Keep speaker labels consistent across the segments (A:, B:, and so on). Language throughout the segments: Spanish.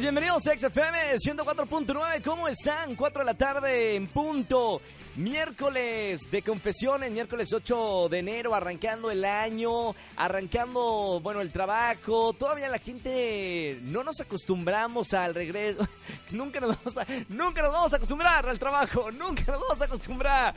A: bienvenidos a XFM 104.9, ¿cómo están? 4 de la tarde en punto, miércoles de confesiones, miércoles 8 de enero, arrancando el año, arrancando, bueno, el trabajo, todavía la gente no nos acostumbramos al regreso, nunca nos vamos a, nunca nos vamos a acostumbrar al trabajo, nunca nos vamos a acostumbrar.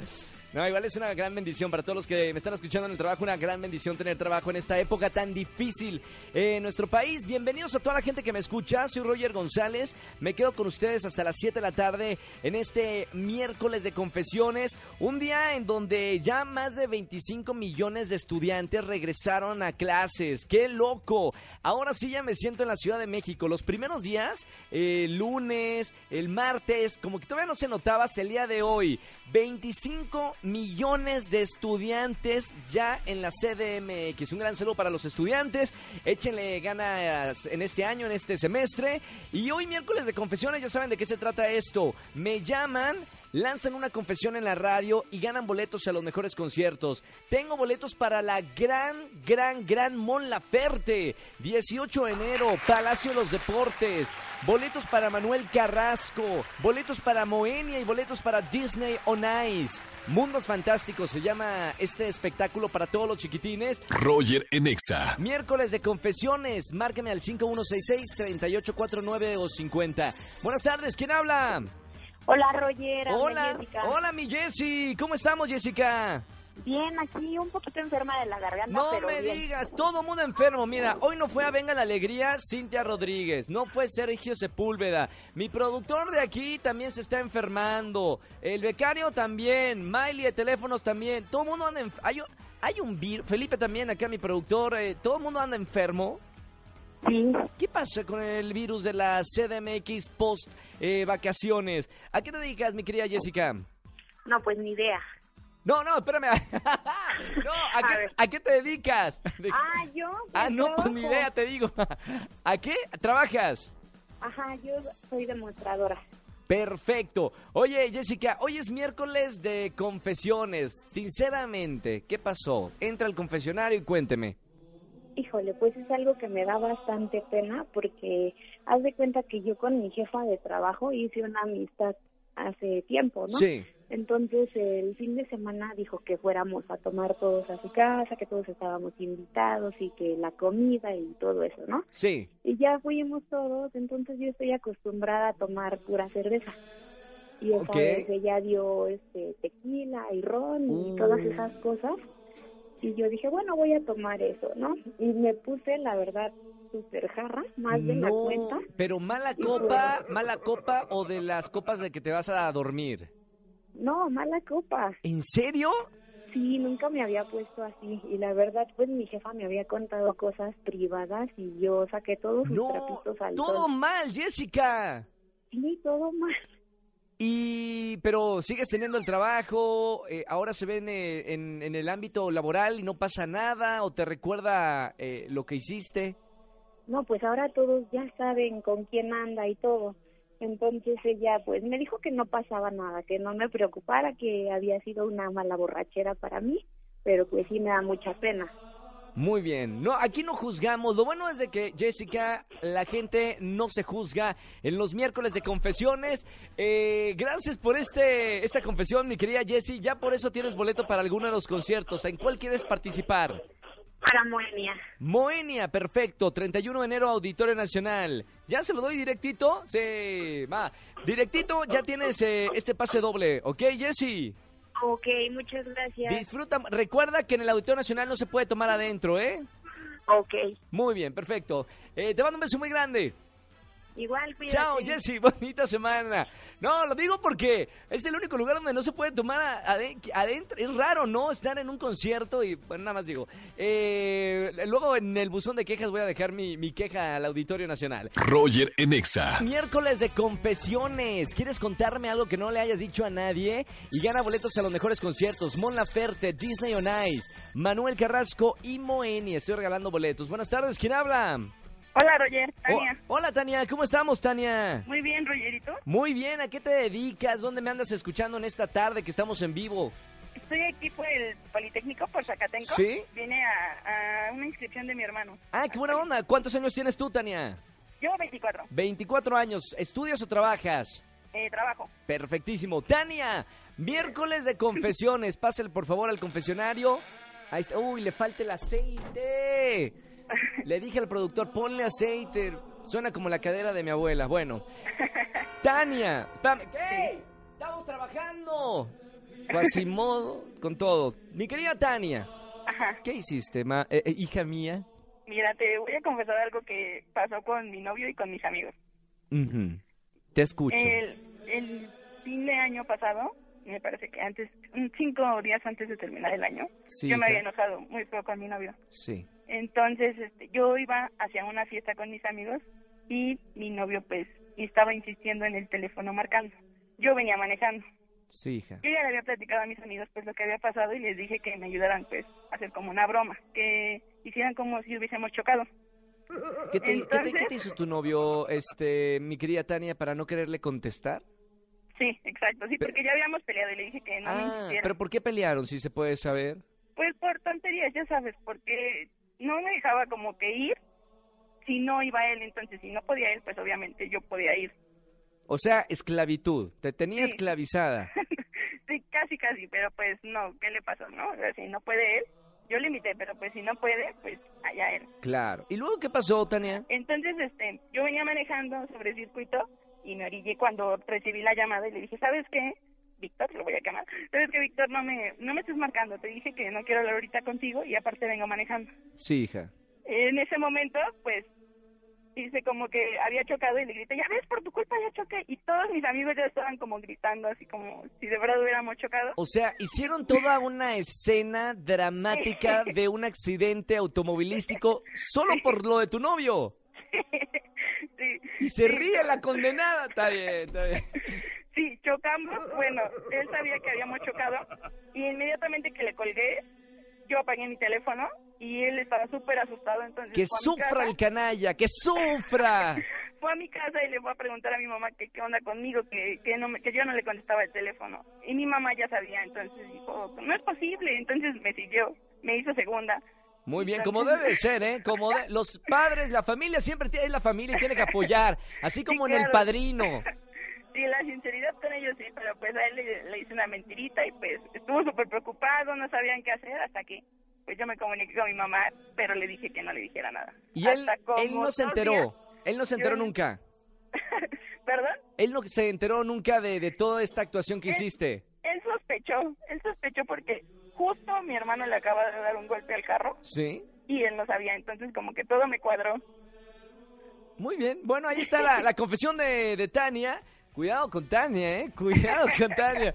A: No, igual es una gran bendición para todos los que me están escuchando en el trabajo, una gran bendición tener trabajo en esta época tan difícil en nuestro país. Bienvenidos a toda la gente que me escucha, soy Roger González, me quedo con ustedes hasta las 7 de la tarde en este miércoles de confesiones, un día en donde ya más de 25 millones de estudiantes regresaron a clases, qué loco. Ahora sí ya me siento en la Ciudad de México, los primeros días, el lunes, el martes, como que todavía no se notaba hasta el día de hoy, 25 millones de estudiantes ya en la CDMX. Un gran saludo para los estudiantes. Échenle ganas en este año, en este semestre. Y hoy miércoles de confesiones, ya saben de qué se trata esto. Me llaman lanzan una confesión en la radio y ganan boletos a los mejores conciertos. Tengo boletos para la gran, gran, gran Mon Laferte. 18 de enero, Palacio de los Deportes. Boletos para Manuel Carrasco. Boletos para Moenia y boletos para Disney on Ice. Mundos Fantásticos se llama este espectáculo para todos los chiquitines.
B: Roger en Exa.
A: Miércoles de confesiones. Márqueme al 5166-3849 o 50. Buenas tardes, ¿quién habla?
C: Hola, Roger.
A: Hola,
C: Jessica.
A: hola mi Jessy. ¿Cómo estamos, Jessica?
C: Bien, aquí un poquito enferma de la garganta,
A: No
C: pero
A: me
C: bien.
A: digas, todo mundo enfermo. Mira, hoy no fue a Venga la Alegría Cintia Rodríguez, no fue Sergio Sepúlveda. Mi productor de aquí también se está enfermando. El becario también, Miley de teléfonos también. Todo el mundo anda enf- hay, un- hay un virus, Felipe también, acá mi productor, eh, todo el mundo anda enfermo.
C: Sí,
A: ¿Qué pasa con el virus de la CDMX post eh, vacaciones? ¿A qué te dedicas, mi querida Jessica?
C: no, pues ni idea.
A: No, no, espérame. no, ¿a
C: A
A: qué,
C: ver.
A: ¿a qué te dedicas? De-
C: Ah, yo.
A: Ah,
C: pues,
A: no, pues ni idea, te digo. ¿A qué trabajas?
C: Ajá, yo soy demostradora.
A: Perfecto. Oye, Jessica, hoy es miércoles de confesiones. Sinceramente, ¿qué pasó? Entra al confesionario y cuénteme.
C: Híjole, pues es algo que me da bastante pena porque haz de cuenta que yo con mi jefa de trabajo hice una amistad hace tiempo, ¿no?
A: Sí.
C: Entonces el fin de semana dijo que fuéramos a tomar todos a su casa, que todos estábamos invitados y que la comida y todo eso, ¿no?
A: Sí.
C: Y ya fuimos todos, entonces yo estoy acostumbrada a tomar pura cerveza. Y esa
A: Ok.
C: vez ella dio este tequila y ron y
A: Uh.
C: todas esas cosas. Y yo dije, bueno, voy a tomar eso, ¿no? Y me puse, la verdad, súper jarra, más de la
A: No,
C: cuenta.
A: pero mala copa, mala copa o de las copas de que te vas a dormir.
C: No, mala copa.
A: ¿En serio?
C: Sí, nunca me había puesto así. Y la verdad, pues mi jefa me había contado cosas privadas y yo saqué todos sus
A: No,
C: trapitos al
A: todo
C: sol.
A: mal, Jessica.
C: Sí, todo mal.
A: Y, pero sigues teniendo el trabajo, eh, ahora se ven eh, en, el ámbito laboral y no pasa nada, o te recuerda eh, lo que hiciste.
C: No, pues ahora todos ya saben con quién anda y todo. Entonces ella pues me dijo que no pasaba nada, que no me preocupara, que había sido una mala borrachera para mí, pero pues sí me da mucha pena.
A: Muy bien, no, aquí no juzgamos. Lo bueno es de que Jessica, la gente no se juzga en los miércoles de confesiones. Eh, gracias por este esta confesión, mi querida Jessie. Ya por eso tienes boleto para alguno de los conciertos. ¿En cuál quieres participar?
C: Para Moenia.
A: Moenia, perfecto. 31 de enero, Auditorio Nacional. ¿Ya se lo doy directito? Sí, va. Directito, ya tienes eh, este pase doble. ¿Ok, Jessy?
C: Ok, muchas gracias.
A: Disfruta. Recuerda que en el Auditorio Nacional no se puede tomar adentro, ¿eh?
C: Ok,
A: Muy bien, perfecto. Eh, te mando un beso muy grande.
C: Igual, cuídate.
A: Chao, Jessy, bonita semana. No, lo digo porque es el único lugar donde no se puede tomar adentro. Es raro, ¿no? Estar en un concierto y, bueno, nada más digo. Eh, luego en el buzón de quejas voy a dejar mi, mi queja al Auditorio Nacional.
B: Roger en Exa.
A: Miércoles de confesiones. ¿Quieres contarme algo que no le hayas dicho a nadie? Y gana boletos a los mejores conciertos. Mon Laferte, Disney on Ice, Manuel Carrasco y Moeni. Estoy regalando boletos. Buenas tardes, ¿quién habla?
D: Hola, Roger.
A: Oh,
D: Tania.
A: hola, Tania. ¿Cómo estamos, Tania?
D: Muy bien, Rogerito.
A: Muy bien, ¿a qué te dedicas? ¿Dónde me andas escuchando en esta tarde que estamos en vivo?
D: Estoy aquí por el Politécnico, por Zacatenco.
A: ¿Sí?
D: Vine a, a una inscripción de mi hermano.
A: Ah, qué buena onda. ¿Cuántos años tienes tú, Tania?
D: Yo, 24.
A: 24 años. ¿Estudias o trabajas?
D: Eh, trabajo.
A: Perfectísimo. Tania, miércoles de confesiones. Pásale por favor al confesionario. Ahí está. Uy, le falta el aceite. Le dije al productor, ponle aceite. Suena como la cadera de mi abuela. Bueno. Tania. ¿Qué? Estamos trabajando. Quasimodo con todo. Mi querida Tania,
D: Ajá.
A: ¿qué hiciste, ma- eh, eh, hija mía?
D: Mira, te voy a confesar algo que pasó con mi novio y con mis amigos.
A: Te escucho.
D: El, el fin de año pasado, me parece que antes, cinco días antes de terminar el año,
A: Sí,
D: yo me había enojado muy feo con mi novio.
A: Sí.
D: Entonces, este, yo iba hacia una fiesta con mis amigos y mi novio, pues, estaba insistiendo en el teléfono marcando. Yo venía manejando.
A: Sí, hija.
D: Yo ya le había platicado a mis amigos, pues, lo que había pasado y les dije que me ayudaran, pues, a hacer como una broma, que hicieran como si hubiésemos chocado.
A: ¿Qué te, qué te-
D: Entonces-
A: qué te hizo tu novio, este, mi querida Tania, para no quererle contestar?
D: Sí, exacto, sí,
A: Pero-
D: porque ya habíamos peleado y le dije que no me
A: ah,
D: insistiera.
A: pero ¿por qué pelearon, si se puede saber?
D: Pues por tonterías, ya sabes, porque no me dejaba como que ir si no iba él, entonces si no podía él, pues obviamente yo podía ir.
A: O sea, esclavitud, te tenía
D: Sí.
A: esclavizada.
D: sí, casi, casi, pero pues no, ¿qué le pasó, no? O sea, si no puede él, yo le invité, pero pues si no puede, pues allá él.
A: Claro. ¿Y luego qué pasó, Tania?
D: Entonces, este, yo venía manejando sobre el circuito y me orillé cuando recibí la llamada y le dije, ¿sabes qué? Víctor, lo voy a llamar. ¿Sabes qué, Víctor? No me, no me estés marcando. Te dije que no quiero hablar ahorita contigo y aparte vengo manejando.
A: Sí, hija.
D: En ese momento, pues, hice como que había chocado y le grité, ya ves, por tu culpa ya choqué. Y todos mis amigos ya estaban como gritando, así como si de verdad hubiéramos chocado.
A: O sea, hicieron toda una escena dramática de un accidente automovilístico solo por lo de tu novio.
D: sí.
A: Y se
D: Sí.
A: ríe la condenada. Está bien, está bien.
D: Sí, chocamos. Bueno, él sabía que habíamos chocado y inmediatamente que le colgué, yo apagué mi teléfono y él estaba súper asustado. Entonces
A: Que sufra
D: casa-
A: el canalla, que sufra.
D: Fue a mi casa y le fue a preguntar a mi mamá que qué onda conmigo, que, que, no me- que yo no le contestaba el teléfono. Y mi mamá ya sabía, entonces dijo, no es posible. Entonces me siguió, me hizo segunda.
A: Muy bien, como debe ser, ¿eh? Como de- los padres, la familia siempre tiene es la familia y tiene que apoyar, así como en el
D: claro.
A: padrino.
D: Sí, la sinceridad con ellos sí, pero pues a él le, le hice una mentirita y pues estuvo súper preocupado, no sabían qué hacer hasta que pues yo me comuniqué con mi mamá, pero le dije que no le dijera nada.
A: Y él, él no se enteró,
D: días.
A: él no se enteró
D: Yo-
A: nunca.
D: ¿Perdón?
A: Él no se enteró nunca de, de toda esta actuación que
D: Él-
A: hiciste.
D: Él sospechó, él sospechó porque justo mi hermano le acaba de dar un golpe al carro
A: Sí.
D: y él no sabía, entonces como que todo me cuadró.
A: Muy bien. Bueno, ahí está la, la confesión de, de Tania. Cuidado con Tania, ¿eh? Cuidado con Tania.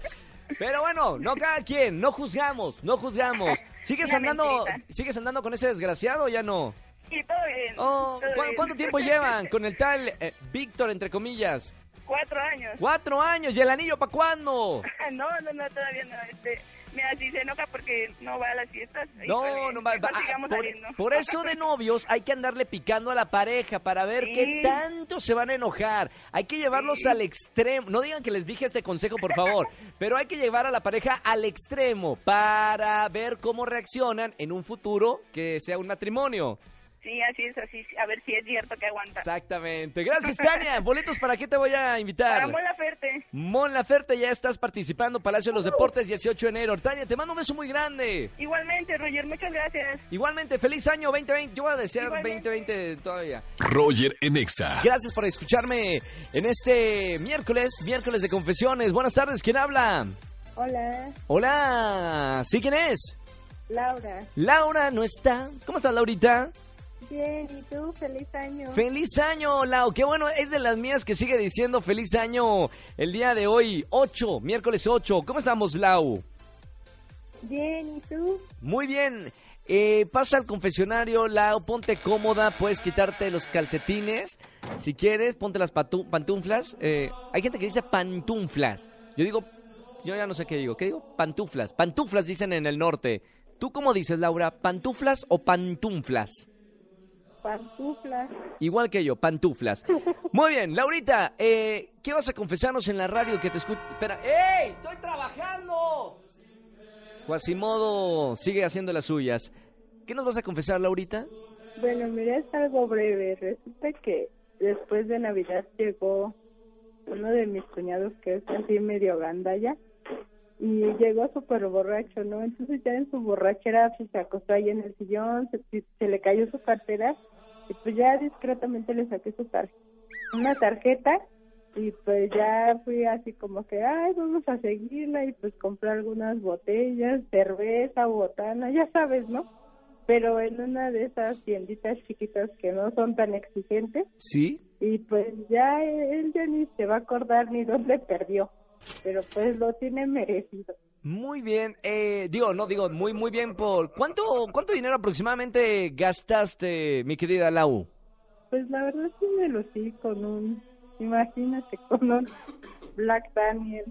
A: Pero bueno, no cada quien, no juzgamos, no juzgamos. ¿Sigues
D: Una
A: andando,
D: mentirita.
A: ¿Sigues andando con ese desgraciado o ya no?
D: Y todo bien.
A: Oh,
D: todo
A: ¿cu-
D: bien.
A: ¿Cuánto tiempo llevan con el tal eh, Víctor, entre comillas?
D: Cuatro años.
A: Cuatro años, ¿y el anillo para cuándo?
D: No, no, no, todavía no. Este, mira, si se enoja porque no va a las fiestas.
A: No, no va,
D: sigamos
A: por, por eso de novios hay que andarle picando a la pareja para ver
D: Sí.
A: qué tanto se van a enojar. Hay que llevarlos
D: Sí.
A: al extremo. No digan que les dije este consejo, por favor, pero hay que llevar a la pareja al extremo para ver cómo reaccionan en un futuro que sea un matrimonio.
D: Sí, así es, así. A ver si es cierto que aguanta.
A: Exactamente. Gracias, Tania. Boletos para qué te voy a invitar.
D: Para Mola Ferte.
A: Mon Laferte, ya estás participando, Palacio de los Deportes, 18 de enero. Tania, te mando un beso muy grande.
D: Igualmente, Roger, muchas gracias.
A: Igualmente, feliz año 2020. Yo voy a desear
D: Igualmente.
A: 2020 todavía.
B: Roger en Exa.
A: Gracias por escucharme en este miércoles, miércoles de confesiones. Buenas tardes, ¿quién habla?
C: Hola,
A: Hola, ¿sí quién es?
C: Laura.
A: Laura no está. ¿Cómo estás, Laurita?
E: Bien, ¿y tú? Feliz año.
A: ¡Feliz año, Lau! Qué bueno, es de las mías que sigue diciendo feliz año el día de hoy, 8, miércoles 8. ¿Cómo estamos, Lau?
E: Bien, ¿y tú?
A: Muy bien. Eh, pasa al confesionario, Lau, ponte cómoda, puedes quitarte los calcetines. Si quieres, ponte las pantuflas. Eh, hay gente que dice pantuflas. Yo digo, yo ya no sé qué digo. ¿Qué digo? Pantuflas. Pantuflas dicen en el norte. ¿Tú cómo dices, Laura? ¿Pantuflas o pantuflas?
E: Pantuflas.
A: Igual que yo, pantuflas. Muy bien, Laurita, eh, ¿qué vas a confesarnos en la radio que te escucha? Espera, ¡Ey! ¡Estoy trabajando! Quasimodo sigue haciendo las suyas. ¿Qué nos vas a confesar, Laurita?
E: Bueno, mira, es algo breve. Resulta que después de Navidad llegó uno de mis cuñados que es así medio gandalla y llegó súper borracho, ¿no? Entonces ya en su borrachera se acostó ahí en el sillón, se, se le cayó su cartera y pues ya discretamente le saqué su tar una tarjeta y pues ya fui así como que, ay, vamos a seguirla y pues compré algunas botellas, cerveza, botana, ya sabes, ¿no? Pero en una de esas tienditas chiquitas que no son tan exigentes
A: ¿Sí?
E: y pues ya él ya ni se va a acordar ni dónde perdió, pero pues lo tiene merecido.
A: Muy bien. Eh, digo, no, digo, muy, muy bien por... ¿Cuánto, ¿Cuánto dinero aproximadamente gastaste, mi querida Lau?
E: Pues la verdad sí me lucí con un, imagínate, con un Black Daniel.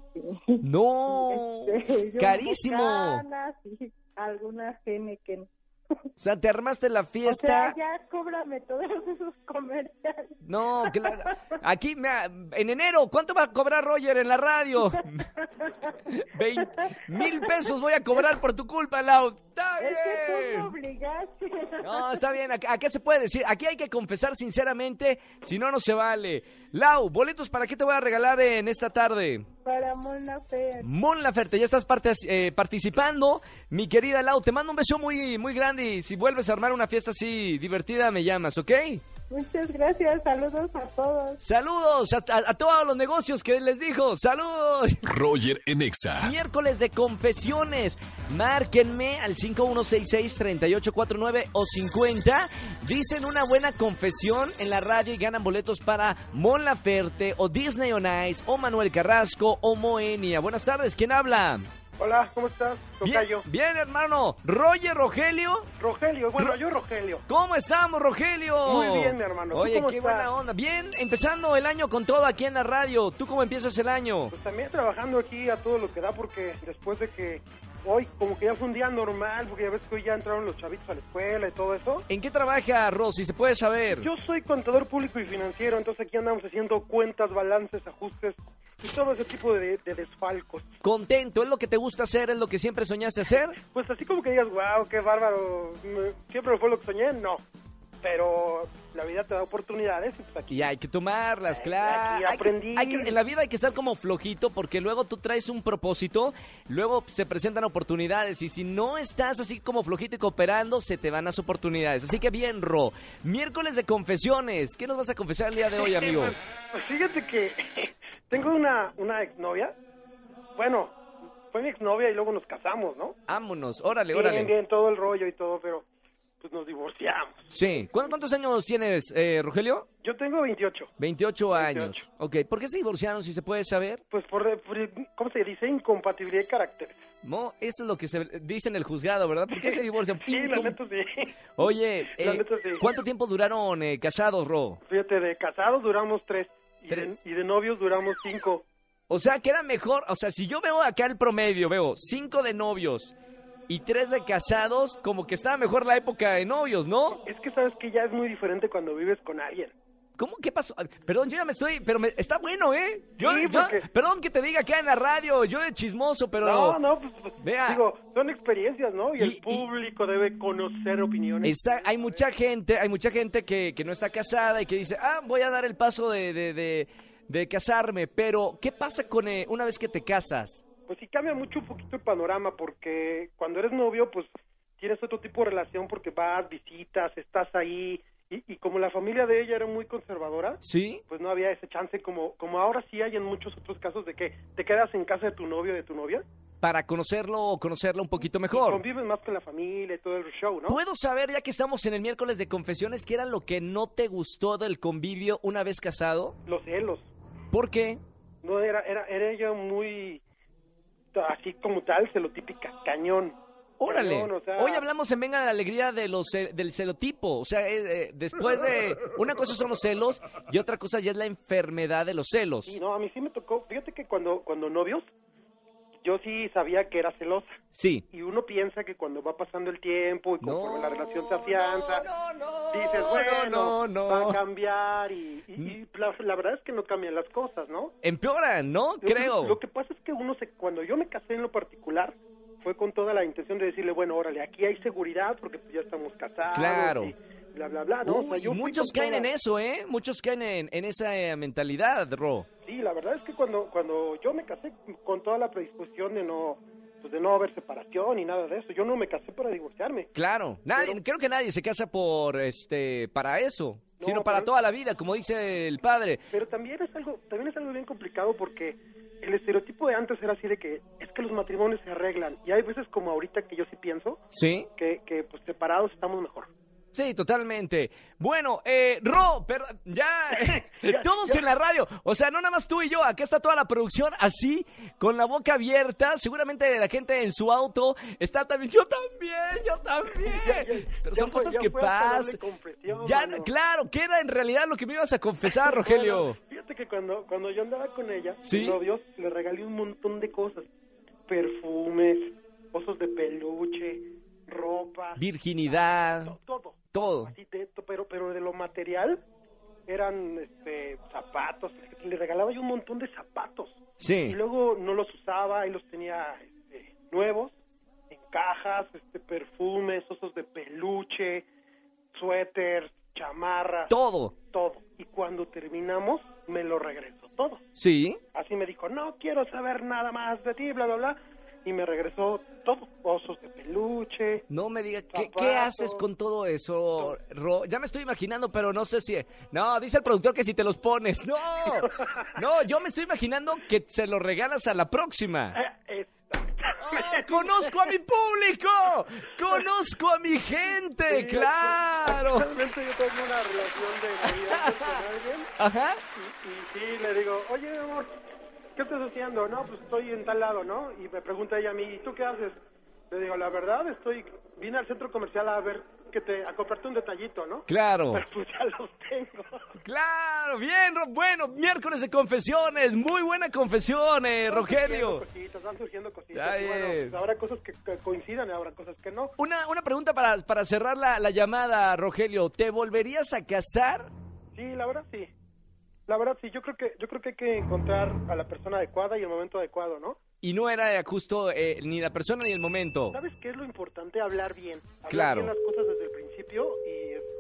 A: ¡No!
E: este,
A: ¡Carísimo!
E: Bucanas y alguna Heineken.
A: O sea, te armaste la
E: O
A: fiesta...
E: sea, ya cóbrame todos esos comerciales.
A: No, claro. Aquí, en enero, ¿cuánto va a cobrar Roger en la radio? Veinte mil pesos voy a cobrar por tu culpa, Lau. Está
E: Es que tú me
A: bien.
E: obligaste.
A: No, está bien. Acá, acá se puede decir. Aquí hay que confesar sinceramente, si no, no se vale. Lau, boletos para qué te voy a regalar en esta tarde.
E: Para Mona Fer.
A: Mon Laferte, ya estás parte- eh, participando. Mi querida Lau, te mando un beso muy, muy grande y si vuelves a armar una fiesta así divertida, me llamas, ¿ok?
E: Muchas gracias, saludos a todos.
A: Saludos a, a- a todos los negocios que les dijo. Saludos.
B: Roger en Exa.
A: Miércoles de confesiones. Márquenme al 5166-3849 o 50. Dicen una buena confesión en la radio y ganan boletos para Mon Laferte o Disney on Ice o Manuel Carrasco o Moenia. Buenas tardes, ¿quién habla?
F: Hola, ¿cómo estás?
A: Bien,
F: Tocayo.
A: bien, hermano. Roger Rogelio.
F: Rogelio, bueno, yo Rogelio.
A: ¿Cómo estamos, Rogelio?
F: Muy bien, mi hermano. ¿Tú
A: Oye,
F: cómo
A: qué
F: estás?
A: buena onda. Bien, empezando el año con todo aquí en la radio. ¿Tú cómo empiezas el año?
F: Pues también trabajando aquí a todo lo que da porque después de que hoy como que ya fue un día normal, porque ya ves que hoy ya entraron los chavitos a la escuela y todo eso.
A: ¿En qué trabaja, Rosy? ¿Se puede saber?
F: Yo soy contador público y financiero, entonces aquí andamos haciendo cuentas, balances, ajustes y todo ese tipo de, de desfalcos.
A: Contento, ¿es lo que te gusta hacer? ¿Es lo que siempre soñaste hacer?
F: Pues así como que digas, wow, qué bárbaro, siempre fue lo que soñé, no. Pero la vida te da oportunidades y pues aquí
A: Y hay que tomarlas, claro.
F: aquí
A: Hay que-
F: aprendí.
A: hay que- en la vida hay que estar como flojito porque luego tú traes un propósito, luego se presentan oportunidades y si no estás así como flojito y cooperando, se te van las oportunidades. Así que bien, Ro. Miércoles de confesiones. ¿Qué nos vas a confesar el día de hoy, amigo?
F: Pues, pues fíjate que tengo una, una exnovia. Bueno, fue mi exnovia y luego nos casamos, ¿no?
A: Vámonos, órale,
F: Bien,
A: órale.
F: bien, todo el rollo y todo, pero pues nos divorciamos.
A: Sí. ¿Cuántos, años tienes, eh, Rogelio?
F: Yo tengo 28.
A: 28 años.
F: 28.
A: Ok, ¿por qué se divorciaron si se puede saber?
F: Pues por, por- ¿cómo se dice? Incompatibilidad de caracteres.
A: No, eso es lo que se dice en el juzgado, ¿verdad? ¿Por qué se divorcian?
F: Sí, la neta sí.
A: Oye,
F: La
A: eh,
F: neta sí.
A: ¿cuánto tiempo duraron eh, casados, Ro?
F: Fíjate, de casados duramos tres. Y,
A: Tres.
F: De, y de novios duramos cinco.
A: O sea, que era mejor, o sea, si yo veo acá el promedio, veo cinco de novios y tres de casados, como que estaba mejor la época de novios, ¿no?
F: Es que sabes que ya es muy diferente cuando vives con alguien.
A: ¿Cómo? ¿Qué pasó? Perdón, yo ya me estoy, pero me- está bueno, ¿eh? Yo,
F: Sí,
A: yo-
F: porque-
A: perdón que te diga acá en la radio, yo de chismoso, pero...
F: No, no, pues, pues,
A: Vea.
F: digo, son experiencias, ¿no? Y,
A: Y-
F: el
A: y-
F: público debe conocer opiniones.
A: Esa- hay mucha gente, hay mucha gente que, que no está casada y que dice, ah, voy a dar el paso de, de, de- de casarme, pero ¿qué pasa con eh, una vez que te casas?
F: Pues sí cambia mucho un poquito el panorama porque cuando eres novio pues tienes otro tipo de relación porque vas, visitas, estás ahí y, y como la familia de ella era muy conservadora,
A: ¿Sí?
F: pues no había ese chance como como ahora sí hay en muchos otros casos de que te quedas en casa de tu novio o de tu novia
A: para conocerlo o conocerla un poquito
F: Y
A: mejor.
F: convives más con la familia y todo el show, ¿no?
A: ¿Puedo saber, ya que estamos en el miércoles de confesiones, qué era lo que no te gustó del convivio una vez casado?
F: Los celos.
A: ¿Por qué?
F: No, era, era, era ella muy, así como tal, celotípica, cañón.
A: Órale.
F: Cañón, o sea,
A: Hoy hablamos en Venga la Alegría de los, del celotipo. O sea, eh, eh, después de... Una cosa son los celos y otra cosa ya es la enfermedad de los celos.
F: Sí, no, a mí sí me tocó. Fíjate que cuando, cuando novios, yo sí sabía que era celosa.
A: Sí.
F: Y uno piensa que cuando va pasando el tiempo y conforme
A: No,
F: la relación se afianza,
A: no, no,
F: dices,
A: no,
F: bueno,
A: no, no.
F: va a cambiar. Y, y- y la, la verdad es que no cambian las cosas, ¿no?
A: Empeoran, ¿no?
F: Lo-
A: Creo.
F: Lo, que pasa es que uno se, cuando yo me casé en lo particular, fue con toda la intención de decirle, bueno, órale, aquí hay seguridad porque pues, ya estamos casados.
A: Claro.
F: Y bla, bla, bla, ¿no? O sea,
A: Uy,
F: yo fui
A: muchos caen
F: toda-
A: en eso, ¿eh? Muchos caen en, en esa eh, mentalidad, Ro.
F: Sí, la verdad es que cuando, cuando yo me casé con toda la predisposición de no, pues de no haber separación ni nada de eso, yo no me casé para divorciarme.
A: Claro. Nadie,
F: Pero-
A: creo que nadie se casa por este para eso,
F: No,
A: sino para
F: pero-
A: toda la vida, como dice el padre.
F: Pero también es algo, también es algo bien complicado porque el estereotipo de antes era así de que que los matrimonios se arreglan y hay veces como ahorita que yo sí pienso
A: Sí.
F: que, que pues separados estamos mejor.
A: Sí, totalmente. Bueno, eh, Ro, pero ya,
F: Ya,
A: todos
F: ya.
A: en la radio. O sea, no nada más tú y yo, acá está toda la producción así, con la boca abierta. Seguramente la gente en su auto está también, yo también, yo también.
F: Ya,
A: Pero son
F: fue-
A: cosas que pasan. Ya,
F: mano.
A: claro, ¿qué era en realidad lo que me ibas a confesar, Rogelio?
F: Bueno, fíjate que cuando, cuando yo andaba con ella,
A: ¿Sí?
F: mi novio, le regalé un montón de cosas. Perfumes, osos de peluche, ropa,
A: Virginidad,
F: to- todo.
A: todo.
F: Así de- pero, pero de lo material eran este, zapatos. Le regalaba yo un montón de zapatos. Y
A: Sí.
F: luego no los usaba y los tenía este, nuevos, en cajas, este, perfumes, osos de peluche, suéter, chamarras,
A: Todo.
F: todo. Y cuando terminamos, me lo regresó todo.
A: Sí.
F: Así me dijo, no quiero saber nada más de ti, bla, bla, bla. Y me regresó todo, osos de peluche.
A: No me diga, ¿qué, qué haces con todo eso, Ro? Ya me estoy imaginando, pero no sé si... No, dice el productor que si te los pones. No, no, yo me estoy imaginando que se los regalas a la próxima.
F: Eh,
A: ¡Oh,
F: exactamente.
A: ¡Conozco a mi público! ¡Conozco a mi gente!
F: Sí,
A: ¡Claro!
F: Actualmente yo tengo una relación de noviazgo con alguien
A: Ajá.
F: y, y sí le digo, oye amor, ¿qué estás haciendo? No, pues estoy en tal lado, ¿no? Y me pregunta ella a mí, ¿y tú qué haces? Le digo, la verdad, estoy, vine al centro comercial a ver, que te, a comprarte un detallito, ¿no?
A: Claro.
F: Pero pues ya los tengo.
A: Claro, bien, bueno, miércoles de confesiones, muy buena confesión, eh, Rogelio.
F: cositas, van surgiendo cositas.
A: Está
F: y bueno, pues habrá cosas que, que coincidan y habrá cosas que no.
A: Una, una pregunta para, para cerrar la, la llamada, Rogelio. ¿Te volverías a casar?
F: Sí, la verdad sí. La verdad sí, yo creo que yo creo que hay que encontrar a la persona adecuada y el momento adecuado, ¿no?
A: Y no era justo eh, ni la persona ni el momento.
F: ¿Sabes qué es lo importante? Hablar bien. Hablar
A: Claro.
F: bien las cosas desde el principio y, y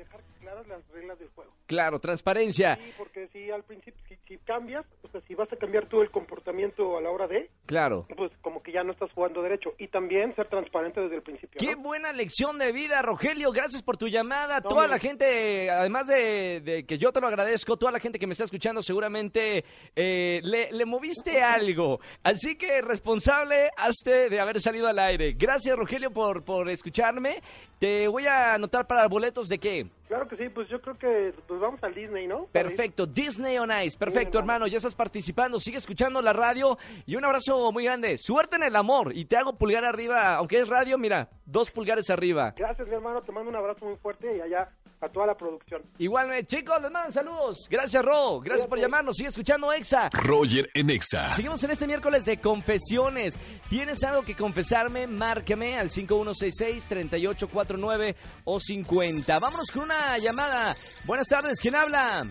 F: dejar claras las reglas del juego.
A: Claro, transparencia.
F: Sí, porque si al principio, si, si cambias, o sea, si vas a cambiar todo el comportamiento a la hora de,
A: Claro.
F: pues como que ya no estás jugando derecho. Y también ser transparente desde el principio.
A: Qué
F: ¿no?
A: buena lección de vida, Rogelio. Gracias por tu llamada.
F: No,
A: toda la gente, además de, de que yo te lo agradezco, toda la gente que me está escuchando seguramente eh, le, le moviste algo. Así que responsable hazte de haber salido al aire. Gracias, Rogelio, por, por escucharme. Te voy a anotar para boletos de qué.
F: Claro que sí, pues yo creo que pues vamos al Disney, ¿no?
A: Perfecto, Disney on Ice. Perfecto,
F: Bien, hermano.
A: Ya estás participando. Sigue escuchando la radio. Y un abrazo muy grande. Suerte en el amor. Y te hago pulgar arriba. Aunque es radio, mira, dos pulgares arriba.
F: Gracias, mi hermano. Te mando un abrazo muy fuerte y allá a toda la producción.
A: Igualmente, chicos, les mando saludos. Gracias, Ro. Gracias por llamarnos. Sigue escuchando Exa.
B: Roger en Exa.
A: Seguimos en este miércoles de confesiones. ¿Tienes algo que confesarme? Márcame al 5166-3849 o 50. Vámonos con una llamada. Buenas tardes, ¿quién habla?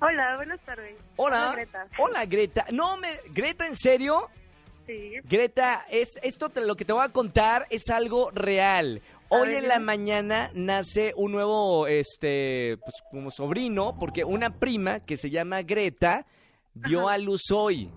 D: Hola, buenas tardes.
A: Hola.
D: Greta.
A: Hola, Greta. No me. Greta, ¿en serio?
D: Sí.
A: Greta, es esto te- lo que te voy a contar es algo real. Hoy
D: ver,
A: en la mañana nace un nuevo, este, pues como sobrino, porque una prima que se llama Greta dio a luz hoy.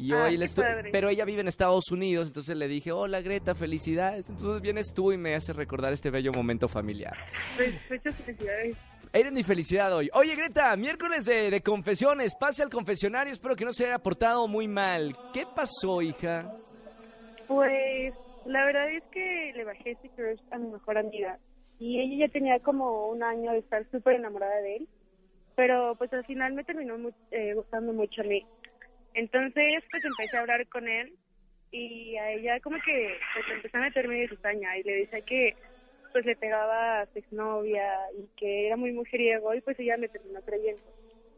A: Y
D: Ah,
A: hoy le estu- pero ella vive en Estados Unidos, entonces le dije, hola Greta, felicidades. Entonces vienes tú y me hace recordar este bello momento familiar.
D: Pues, muchas felicidades.
A: Eres mi felicidad hoy. Oye, Greta, miércoles de, de confesiones. Pase al confesionario. Espero que no se haya portado muy mal. ¿Qué pasó, hija?
G: Pues la verdad es que le bajé ese crush a mi mejor amiga y ella ya tenía como un año de estar súper enamorada de él, pero pues al final me terminó mu- eh, gustando mucho a mí. Entonces pues empecé a hablar con él y a ella como que pues empezó a meterme de cizaña y le decía que pues le pegaba a su exnovia y que era muy mujeriego y pues ella me terminó creyendo.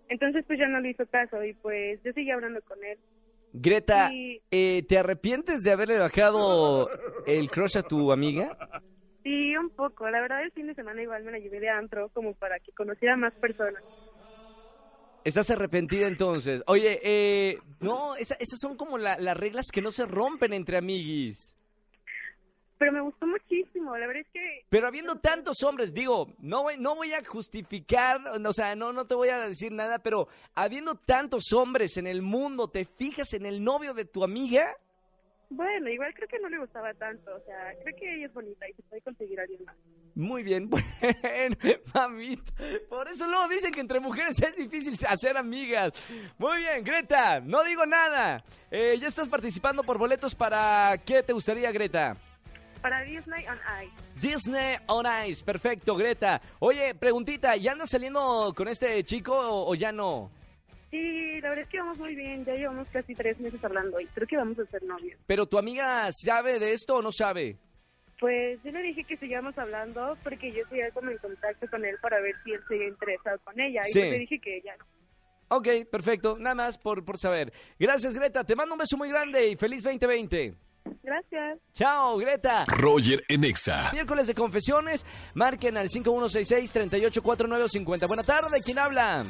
G: Entonces pues ya no le hizo caso y pues yo seguí hablando con él.
A: Greta,
G: Sí.
A: eh, ¿te arrepientes de haberle bajado el crush a tu amiga?
G: Sí, un poco. La verdad el fin de semana igual me la llevé de antro como para que conociera más personas.
A: ¿Estás arrepentida entonces? Oye, eh, no, esa- esas son como la- las reglas que no se rompen entre amiguis.
G: Pero me gustó muchísimo. La verdad es que
A: Pero habiendo tantos hombres, digo, no voy, no voy a justificar, o sea, no, no te voy a decir nada, pero habiendo tantos hombres en el mundo, ¿te fijas en el novio de tu amiga?
G: Bueno, igual creo que no le gustaba tanto, o sea, creo que ella es bonita y se puede conseguir a alguien más.
A: Muy bien, bueno, mamita. Por eso luego dicen que entre mujeres es difícil hacer amigas. Muy bien, Greta, no digo nada. Eh, ya estás participando por boletos para... ¿Qué te gustaría, Greta?
G: Para Disney on Ice.
A: Disney on Ice, perfecto, Greta. Oye, preguntita, ¿ya andas saliendo con este chico o, o ya no?
G: Sí, la verdad es que vamos muy bien, ya llevamos casi tres meses hablando y creo que vamos a ser novios.
A: ¿Pero tu amiga sabe de esto o no sabe?
G: Pues yo le dije que sigamos hablando porque yo seguía como en contacto con él para ver si él seguía interesado con ella y pues le dije que ella no.
A: Ok, perfecto, nada más por, por saber. Gracias, Greta, te mando un beso muy grande y feliz 2020.
G: Gracias.
A: Chao, Greta.
B: Roger en Exa.
A: Miércoles de confesiones, marquen al 5166-384950. Buena tarde, ¿quién habla?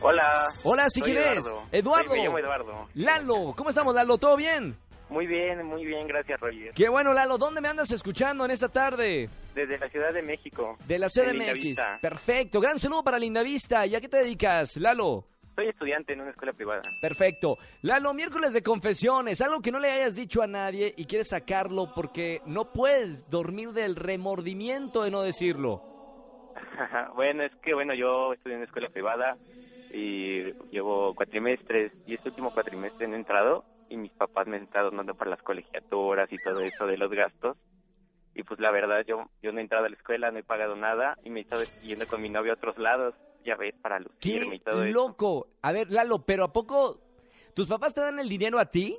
H: Hola.
A: Hola, si quieres.
H: Eduardo.
A: Eduardo.
H: Soy- me llamo Eduardo.
A: Lalo, ¿cómo estamos, Lalo? ¿Todo bien?
H: Muy bien, muy bien, gracias, Roger.
A: Qué bueno, Lalo. ¿Dónde me andas escuchando en esta tarde?
H: Desde la Ciudad de México.
A: De la CDMX. Perfecto. Gran saludo para Lindavista. ¿Y a qué te dedicas, Lalo?
H: Soy estudiante en una escuela privada.
A: Perfecto. Lalo, miércoles de confesiones, algo que no le hayas dicho a nadie y quieres sacarlo porque no puedes dormir del remordimiento de no decirlo.
H: bueno, es que bueno, yo estudio en una escuela privada y llevo cuatrimestres y este último cuatrimestre no he entrado y mis papás me han estado dando para las colegiaturas y todo eso de los gastos. Y pues la verdad, yo yo no he entrado a la escuela, no he pagado nada y me he estado yendo con mi novio a otros lados, ya ves, para lucirme y
A: ¡Qué
H: todo eso.
A: loco! A ver, Lalo, ¿pero a poco tus papás te dan el dinero a ti?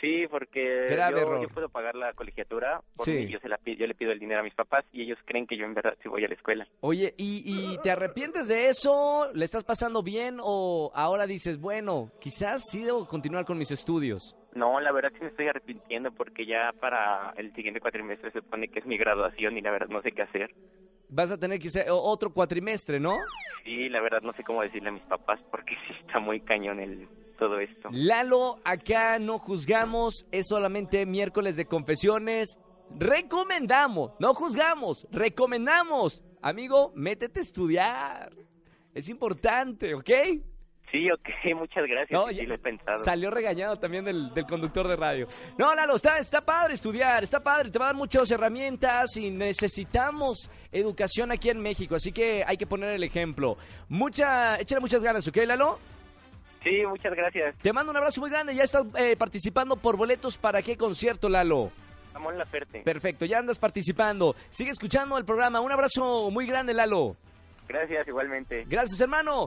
H: Sí, porque yo, yo puedo pagar la colegiatura, por
A: Sí.
H: mí, yo, se la, pi- yo le pido el dinero a mis papás y ellos creen que yo en verdad sí voy a la escuela.
A: Oye, ¿y, y te arrepientes de eso? ¿Le estás pasando bien o ahora dices, bueno, quizás sí debo continuar con mis estudios?
H: No, la verdad sí me estoy arrepintiendo porque ya para el siguiente cuatrimestre se supone que es mi graduación y la verdad no sé qué hacer.
A: Vas a tener que hacer otro cuatrimestre, ¿no?
H: Sí, la verdad no sé cómo decirle a mis papás porque sí está muy cañón el todo esto.
A: Lalo, acá no juzgamos, es solamente miércoles de confesiones. Recomendamos, no juzgamos, recomendamos. Amigo, métete a estudiar. Es importante, ¿ok?
H: Sí, ok, muchas gracias,
A: No,
H: sí,
A: ya-
H: lo he pensado.
A: Salió regañado también del, del conductor de radio. No, Lalo, está, está padre estudiar, está padre, te va a dar muchas herramientas y necesitamos educación aquí en México, así que hay que poner el ejemplo. Mucha, échale muchas ganas, ¿ok, Lalo?
H: Sí, muchas gracias.
A: Te mando un abrazo muy grande, ya estás eh, participando por boletos para qué concierto, Lalo.
H: Amor la Ferte.
A: Perfecto, ya andas participando. Sigue escuchando el programa. Un abrazo muy grande, Lalo.
H: Gracias, igualmente.
A: Gracias, hermano.